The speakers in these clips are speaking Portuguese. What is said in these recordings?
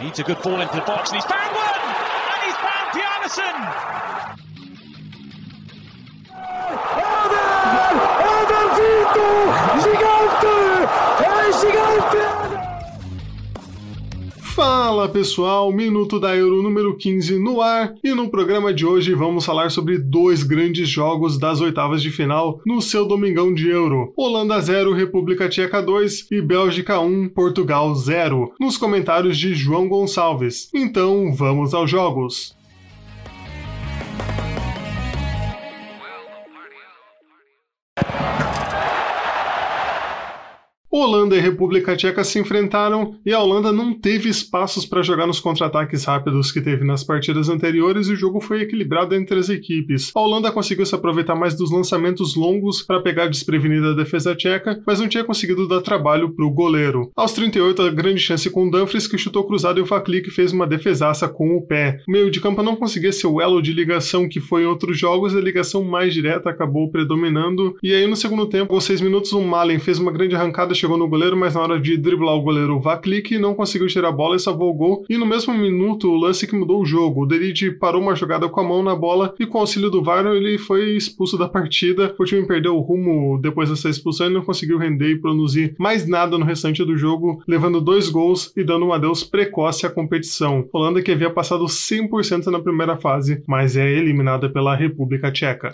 Needs a good ball into the box and he's found one! And he's found Bjarnason! Fala pessoal, Minuto da Euro número 15 no ar e no programa de hoje vamos falar sobre dois grandes jogos das oitavas de final no seu domingão de Euro: Holanda 0, República Tcheca 2 e Bélgica 1, Portugal 0, nos comentários de João Gonçalves. Então vamos aos jogos. Holanda e República Tcheca se enfrentaram e a Holanda não teve espaços para jogar nos contra-ataques rápidos que teve nas partidas anteriores e o jogo foi equilibrado entre as equipes. A Holanda conseguiu se aproveitar mais dos lançamentos longos para pegar desprevenida a defesa tcheca, mas não tinha conseguido dar trabalho para o goleiro. Aos 38, a grande chance com Dumfries que chutou cruzado e o Faklik fez uma defesaça com o pé. O meio de campo não conseguia ser o elo de ligação que foi em outros jogos, a ligação mais direta acabou predominando. E aí no segundo tempo, com 6 minutos, o Malen fez uma grande arrancada chegou no goleiro, mas na hora de driblar o goleiro Vaklik não conseguiu tirar a bola e salvou o gol. E no mesmo minuto, o lance que mudou o jogo. O Deride parou uma jogada com a mão na bola e com o auxílio do VAR ele foi expulso da partida. O time perdeu o rumo depois dessa expulsão e não conseguiu render e produzir mais nada no restante do jogo, levando dois gols e dando um adeus precoce à competição. Holanda que havia passado 100% na primeira fase, mas é eliminada pela República Tcheca.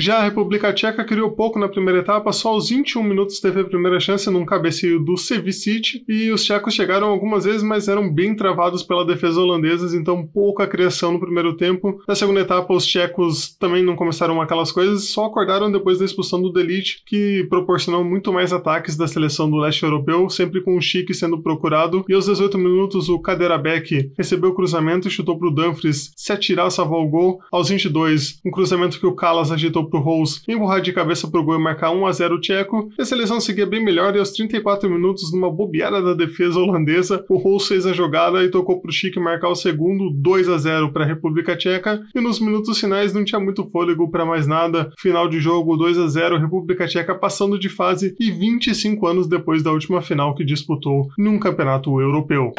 Já a República Tcheca criou pouco na primeira etapa, só aos 21 minutos teve a primeira chance num cabeceio do Sevicic e os tchecos chegaram algumas vezes, mas eram bem travados pela defesa holandesa, então pouca criação no primeiro tempo. Na segunda etapa, os tchecos também não começaram aquelas coisas, só acordaram depois da expulsão do Delite, que proporcionou muito mais ataques da seleção do leste europeu, sempre com o Chique sendo procurado. E aos 18 minutos, o Kaderabek recebeu o cruzamento e chutou para o Dumfries se atirar, salvar o gol. Aos 22, um cruzamento que o Calas agitou pro Rose empurrar de cabeça pro gol e marcar 1 a 0 o tcheco, e a seleção seguia bem melhor e aos 34 minutos, numa bobeada da defesa holandesa, o Rose fez a jogada e tocou pro Chique marcar o segundo 2 a 0 para a República Tcheca, e nos minutos finais não tinha muito fôlego para mais nada. Final de jogo 2 a 0 República Tcheca passando de fase e 25 anos depois da última final que disputou num campeonato europeu.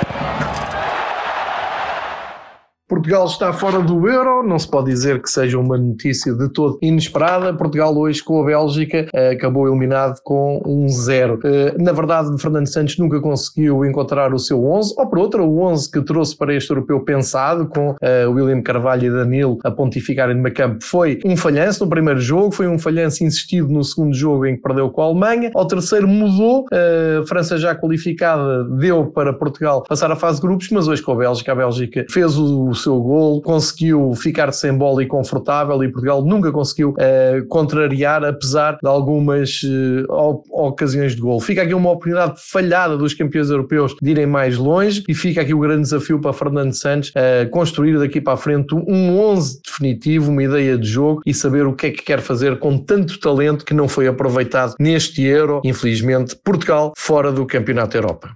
Portugal está fora do Euro, não se pode dizer que seja uma notícia de todo inesperada. Portugal hoje com a Bélgica eh, acabou eliminado com um zero. Eh, na verdade, Fernando Santos nunca conseguiu encontrar o seu 11, ou por outra, o 11 que trouxe para este europeu pensado, com uh, William Carvalho e Danilo a pontificarem no campo, foi um falhanço no primeiro jogo, foi um falhanço insistido no segundo jogo em que perdeu com a Alemanha. Ao terceiro mudou, a França já qualificada deu para Portugal passar a fase de grupos, mas hoje com a Bélgica, a Bélgica fez o seu gol, conseguiu ficar sem bola e confortável e Portugal nunca conseguiu uh, contrariar, apesar de algumas uh, ocasiões de gol. Fica aqui uma oportunidade falhada dos campeões europeus de irem mais longe e fica aqui o grande desafio para Fernando Santos uh, construir daqui para a frente um 11 definitivo, uma ideia de jogo e saber o que é que quer fazer com tanto talento que não foi aproveitado neste Euro. Infelizmente, Portugal fora do Campeonato Europa.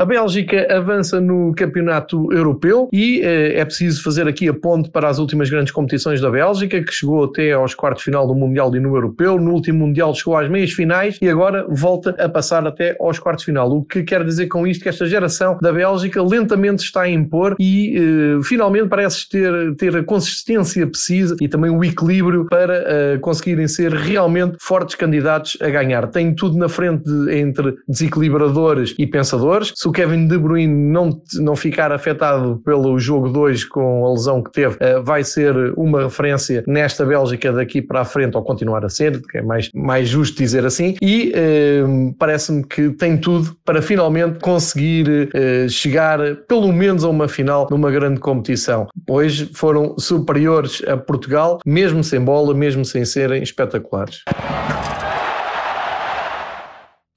A Bélgica avança no campeonato europeu e eh, é preciso fazer aqui a ponte para as últimas grandes competições da Bélgica, que chegou até aos quartos de final do Mundial e no Europeu. No último Mundial chegou às meias finais e agora volta a passar até aos quartos de final. O que quer dizer com isto que esta geração da Bélgica lentamente está a impor e eh, finalmente parece ter, ter a consistência precisa e também o equilíbrio para eh, conseguirem ser realmente fortes candidatos a ganhar. Tem tudo na frente de, entre desequilibradores e pensadores o Kevin De Bruyne não, não ficar afetado pelo jogo 2 com a lesão que teve, uh, vai ser uma referência nesta Bélgica daqui para a frente, ou continuar a ser, que é mais, mais justo dizer assim, e uh, parece-me que tem tudo para finalmente conseguir uh, chegar pelo menos a uma final numa grande competição. Hoje foram superiores a Portugal, mesmo sem bola, mesmo sem serem espetaculares.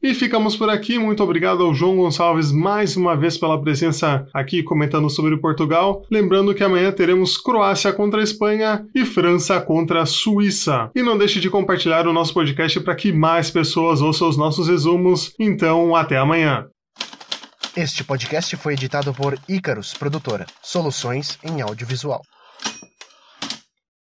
E ficamos por aqui. Muito obrigado ao João Gonçalves mais uma vez pela presença aqui comentando sobre Portugal. Lembrando que amanhã teremos Croácia contra a Espanha e França contra a Suíça. E não deixe de compartilhar o nosso podcast para que mais pessoas ouçam os nossos resumos. Então, até amanhã. Este podcast foi editado por Icarus Produtora, soluções em audiovisual.